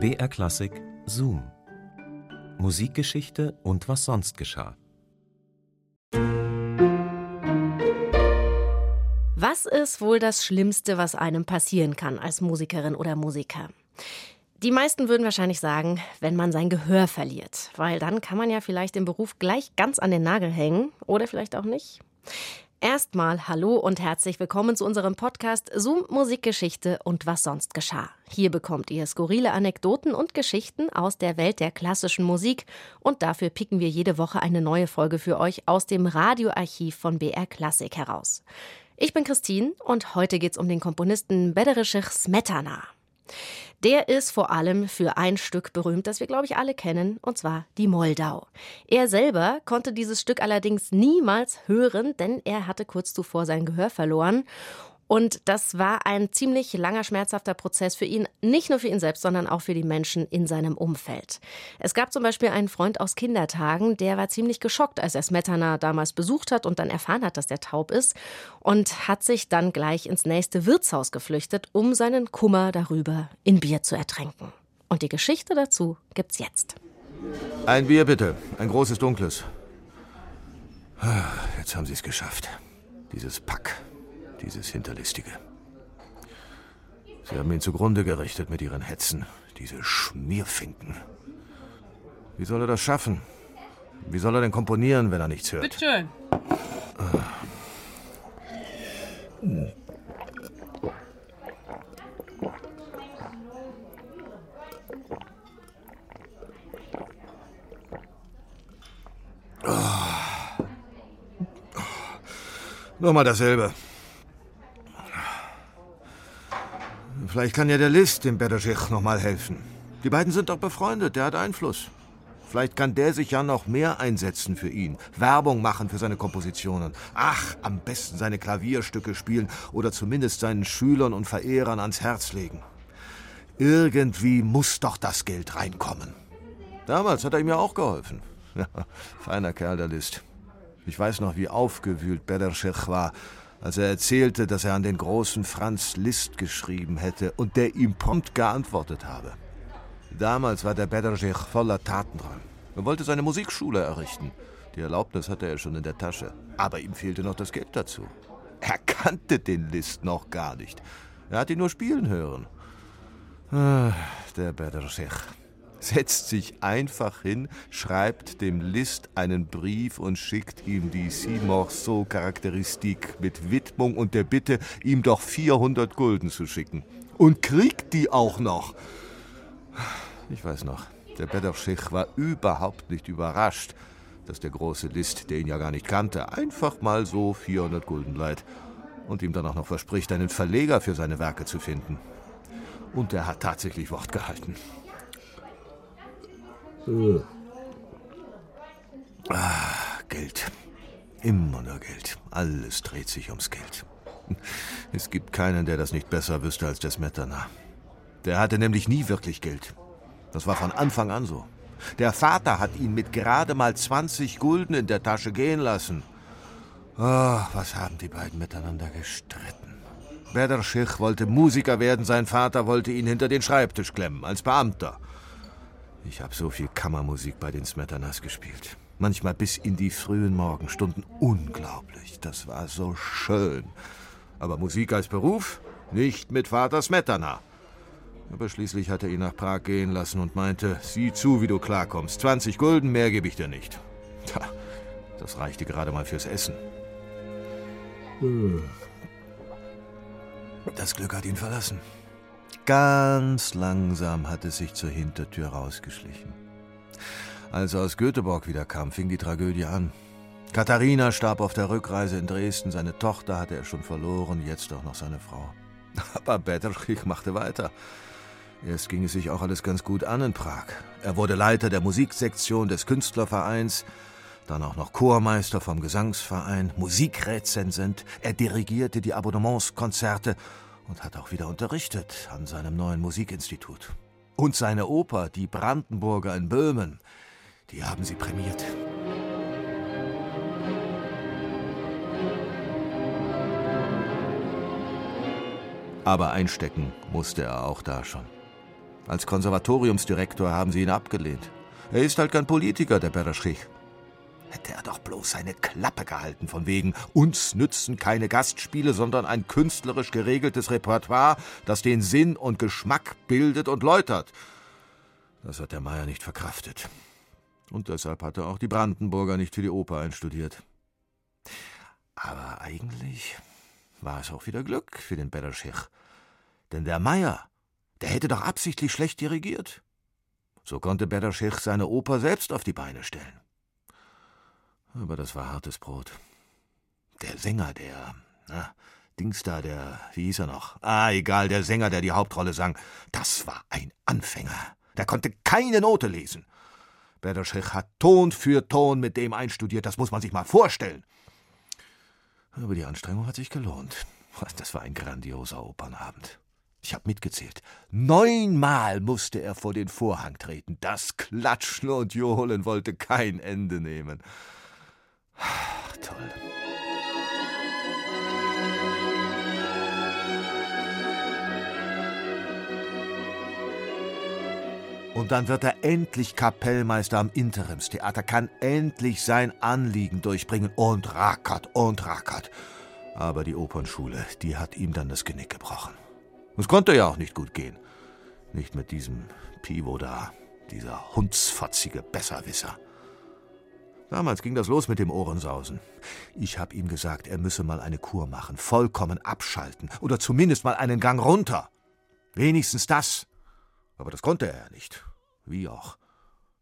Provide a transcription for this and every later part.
BR Klassik Zoom. Musikgeschichte und was sonst geschah. Was ist wohl das Schlimmste, was einem passieren kann als Musikerin oder Musiker? Die meisten würden wahrscheinlich sagen, wenn man sein Gehör verliert, weil dann kann man ja vielleicht den Beruf gleich ganz an den Nagel hängen oder vielleicht auch nicht. Erstmal hallo und herzlich willkommen zu unserem Podcast Zoom Musikgeschichte und was sonst geschah. Hier bekommt ihr skurrile Anekdoten und Geschichten aus der Welt der klassischen Musik und dafür picken wir jede Woche eine neue Folge für euch aus dem Radioarchiv von BR Klassik heraus. Ich bin Christine und heute geht's um den Komponisten Bederischich Smetana. Der ist vor allem für ein Stück berühmt, das wir, glaube ich, alle kennen, und zwar die Moldau. Er selber konnte dieses Stück allerdings niemals hören, denn er hatte kurz zuvor sein Gehör verloren. Und das war ein ziemlich langer, schmerzhafter Prozess für ihn, nicht nur für ihn selbst, sondern auch für die Menschen in seinem Umfeld. Es gab zum Beispiel einen Freund aus Kindertagen, der war ziemlich geschockt, als er Smetana damals besucht hat und dann erfahren hat, dass der taub ist und hat sich dann gleich ins nächste Wirtshaus geflüchtet, um seinen Kummer darüber in Bier zu ertränken. Und die Geschichte dazu gibt's jetzt. Ein Bier bitte, ein großes dunkles. Jetzt haben Sie es geschafft. Dieses Pack dieses Hinterlistige. Sie haben ihn zugrunde gerichtet mit ihren Hetzen, diese Schmierfinken. Wie soll er das schaffen? Wie soll er denn komponieren, wenn er nichts hört? Bitte schön. Nochmal dasselbe. Vielleicht kann ja der List dem Berdeschich noch mal helfen. Die beiden sind doch befreundet, der hat Einfluss. Vielleicht kann der sich ja noch mehr einsetzen für ihn, Werbung machen für seine Kompositionen. Ach, am besten seine Klavierstücke spielen oder zumindest seinen Schülern und Verehrern ans Herz legen. Irgendwie muss doch das Geld reinkommen. Damals hat er ihm ja auch geholfen. Ja, feiner Kerl, der List. Ich weiß noch, wie aufgewühlt Bederschich war, als er erzählte, dass er an den großen Franz Liszt geschrieben hätte und der ihm prompt geantwortet habe. Damals war der Bederschich voller Tatendrang. Er wollte seine Musikschule errichten. Die Erlaubnis hatte er schon in der Tasche. Aber ihm fehlte noch das Geld dazu. Er kannte den Liszt noch gar nicht. Er hat ihn nur spielen hören. Ah, der Bederschich setzt sich einfach hin, schreibt dem List einen Brief und schickt ihm die Simorceau-Charakteristik mit Widmung und der Bitte, ihm doch 400 Gulden zu schicken. Und kriegt die auch noch. Ich weiß noch, der Bedowschich war überhaupt nicht überrascht, dass der große List, der ihn ja gar nicht kannte, einfach mal so 400 Gulden leiht und ihm dann auch noch verspricht, einen Verleger für seine Werke zu finden. Und er hat tatsächlich Wort gehalten. Ah, Geld. Immer nur Geld. Alles dreht sich ums Geld. Es gibt keinen, der das nicht besser wüsste als der Smetana. Der hatte nämlich nie wirklich Geld. Das war von Anfang an so. Der Vater hat ihn mit gerade mal 20 Gulden in der Tasche gehen lassen. Oh, was haben die beiden miteinander gestritten. Bederschich wollte Musiker werden, sein Vater wollte ihn hinter den Schreibtisch klemmen, als Beamter. Ich habe so viel Kammermusik bei den Smetanas gespielt. Manchmal bis in die frühen Morgenstunden. Unglaublich. Das war so schön. Aber Musik als Beruf? Nicht mit Vater Smetana. Aber schließlich hat er ihn nach Prag gehen lassen und meinte, sieh zu, wie du klarkommst. 20 Gulden, mehr gebe ich dir nicht. Tja, das reichte gerade mal fürs Essen. Das Glück hat ihn verlassen. Ganz langsam hat es sich zur Hintertür rausgeschlichen. Als er aus Göteborg wiederkam, fing die Tragödie an. Katharina starb auf der Rückreise in Dresden, seine Tochter hatte er schon verloren, jetzt auch noch seine Frau. Aber Betterkrieg machte weiter. Erst ging es sich auch alles ganz gut an in Prag. Er wurde Leiter der Musiksektion des Künstlervereins, dann auch noch Chormeister vom Gesangsverein, Musikrezensent. Er dirigierte die Abonnementskonzerte und hat auch wieder unterrichtet an seinem neuen Musikinstitut. Und seine Oper, die Brandenburger in Böhmen, die haben sie prämiert. Aber einstecken musste er auch da schon. Als Konservatoriumsdirektor haben sie ihn abgelehnt. Er ist halt kein Politiker, der Beraschich. Hätte er doch bloß seine Klappe gehalten, von wegen, uns nützen keine Gastspiele, sondern ein künstlerisch geregeltes Repertoire, das den Sinn und Geschmack bildet und läutert. Das hat der Meier nicht verkraftet. Und deshalb hatte auch die Brandenburger nicht für die Oper einstudiert. Aber eigentlich war es auch wieder Glück für den Beraschich. Denn der Meier, der hätte doch absichtlich schlecht dirigiert. So konnte Beraschich seine Oper selbst auf die Beine stellen. Aber das war hartes Brot. Der Sänger, der, na, Dings da, der, wie hieß er noch? Ah, egal, der Sänger, der die Hauptrolle sang, das war ein Anfänger. Der konnte keine Note lesen. Berderschich hat Ton für Ton mit dem einstudiert, das muss man sich mal vorstellen. Aber die Anstrengung hat sich gelohnt. Das war ein grandioser Opernabend. Ich habe mitgezählt. Neunmal musste er vor den Vorhang treten. Das Klatschen und Johlen wollte kein Ende nehmen. Toll. Und dann wird er endlich Kapellmeister am Interimstheater, kann endlich sein Anliegen durchbringen und rackert und rackert. Aber die Opernschule, die hat ihm dann das Genick gebrochen. Es konnte ja auch nicht gut gehen. Nicht mit diesem Pivo da, dieser hundsfotzige Besserwisser. Damals ging das los mit dem Ohrensausen. Ich hab ihm gesagt, er müsse mal eine Kur machen, vollkommen abschalten oder zumindest mal einen Gang runter. Wenigstens das. Aber das konnte er ja nicht. Wie auch.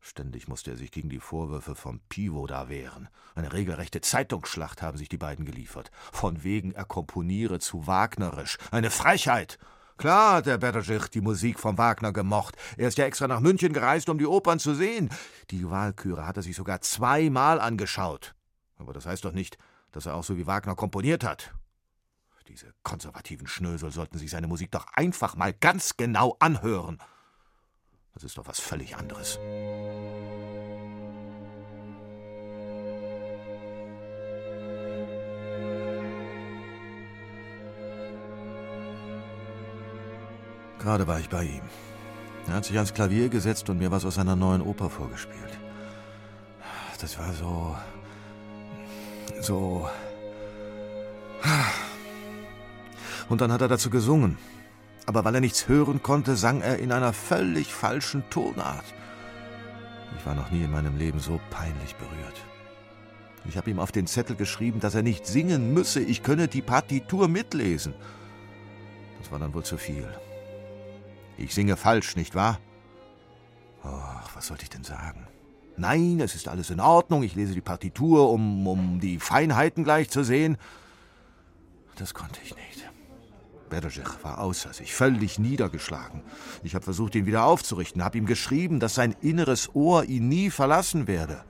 Ständig musste er sich gegen die Vorwürfe vom Pivo da wehren. Eine regelrechte Zeitungsschlacht haben sich die beiden geliefert. Von wegen er komponiere zu wagnerisch. Eine Frechheit! Klar hat der Bergich die Musik von Wagner gemocht. Er ist ja extra nach München gereist, um die Opern zu sehen. Die Wahlküre hat er sich sogar zweimal angeschaut. Aber das heißt doch nicht, dass er auch so wie Wagner komponiert hat. Diese konservativen Schnösel sollten sich seine Musik doch einfach mal ganz genau anhören. Das ist doch was völlig anderes. Gerade war ich bei ihm. Er hat sich ans Klavier gesetzt und mir was aus seiner neuen Oper vorgespielt. Das war so. so. Und dann hat er dazu gesungen. Aber weil er nichts hören konnte, sang er in einer völlig falschen Tonart. Ich war noch nie in meinem Leben so peinlich berührt. Ich habe ihm auf den Zettel geschrieben, dass er nicht singen müsse, ich könne die Partitur mitlesen. Das war dann wohl zu viel. Ich singe falsch, nicht wahr? Ach, was sollte ich denn sagen? Nein, es ist alles in Ordnung. Ich lese die Partitur, um, um die Feinheiten gleich zu sehen. Das konnte ich nicht. Berejech war außer sich, völlig niedergeschlagen. Ich habe versucht, ihn wieder aufzurichten, habe ihm geschrieben, dass sein inneres Ohr ihn nie verlassen werde.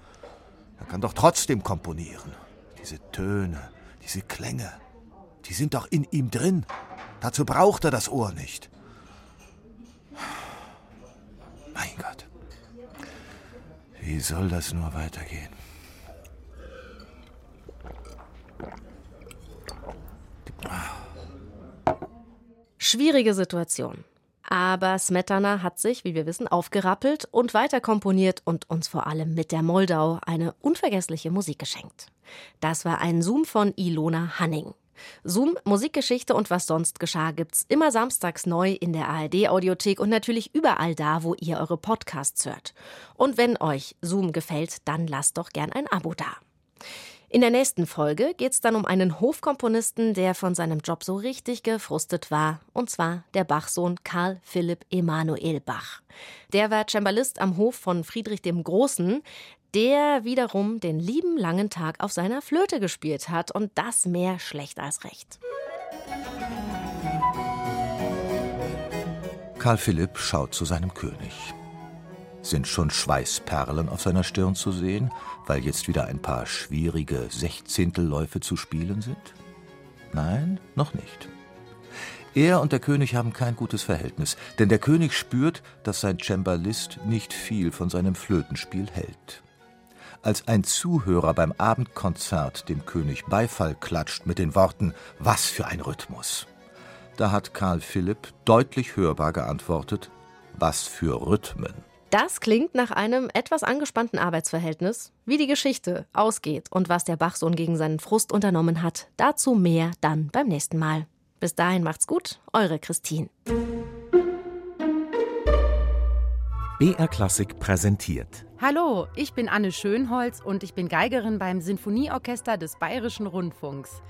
Er kann doch trotzdem komponieren. Diese Töne, diese Klänge, die sind doch in ihm drin. Dazu braucht er das Ohr nicht. Mein Gott. Wie soll das nur weitergehen? Schwierige Situation. Aber Smetana hat sich, wie wir wissen, aufgerappelt und weiter komponiert und uns vor allem mit der Moldau eine unvergessliche Musik geschenkt. Das war ein Zoom von Ilona Hanning. Zoom, Musikgeschichte und was sonst geschah gibt's immer samstags neu in der ARD-Audiothek und natürlich überall da, wo ihr eure Podcasts hört. Und wenn euch Zoom gefällt, dann lasst doch gern ein Abo da. In der nächsten Folge geht's dann um einen Hofkomponisten, der von seinem Job so richtig gefrustet war, und zwar der Bachsohn Karl Philipp Emanuel Bach. Der war Cembalist am Hof von Friedrich dem Großen, der wiederum den lieben langen Tag auf seiner Flöte gespielt hat und das mehr schlecht als recht. Karl Philipp schaut zu seinem König. Sind schon Schweißperlen auf seiner Stirn zu sehen, weil jetzt wieder ein paar schwierige Sechzehntelläufe zu spielen sind? Nein, noch nicht. Er und der König haben kein gutes Verhältnis, denn der König spürt, dass sein Cembalist nicht viel von seinem Flötenspiel hält. Als ein Zuhörer beim Abendkonzert dem König Beifall klatscht mit den Worten Was für ein Rhythmus. Da hat Karl Philipp deutlich hörbar geantwortet Was für Rhythmen. Das klingt nach einem etwas angespannten Arbeitsverhältnis. Wie die Geschichte ausgeht und was der Bachsohn gegen seinen Frust unternommen hat, dazu mehr dann beim nächsten Mal. Bis dahin macht's gut, eure Christine. BR Klassik präsentiert. Hallo, ich bin Anne Schönholz und ich bin Geigerin beim Sinfonieorchester des Bayerischen Rundfunks.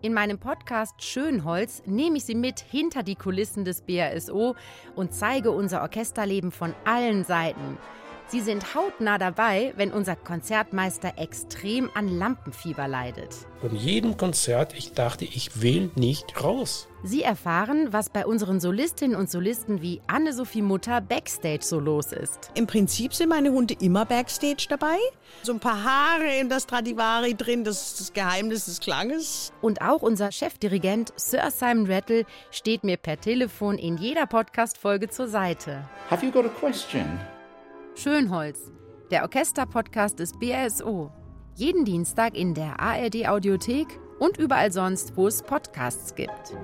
In meinem Podcast Schönholz nehme ich Sie mit hinter die Kulissen des BRSO und zeige unser Orchesterleben von allen Seiten. Sie sind hautnah dabei, wenn unser Konzertmeister extrem an Lampenfieber leidet. Von jedem Konzert, ich dachte, ich will nicht raus. Sie erfahren, was bei unseren Solistinnen und Solisten wie Anne-Sophie Mutter Backstage so los ist. Im Prinzip sind meine Hunde immer Backstage dabei. So ein paar Haare in das Stradivari drin, das ist das Geheimnis des Klanges. Und auch unser Chefdirigent Sir Simon Rattle steht mir per Telefon in jeder Podcast-Folge zur Seite. Have you got a question? Schönholz, der Orchester-Podcast des BRSO. Jeden Dienstag in der ARD-Audiothek und überall sonst, wo es Podcasts gibt.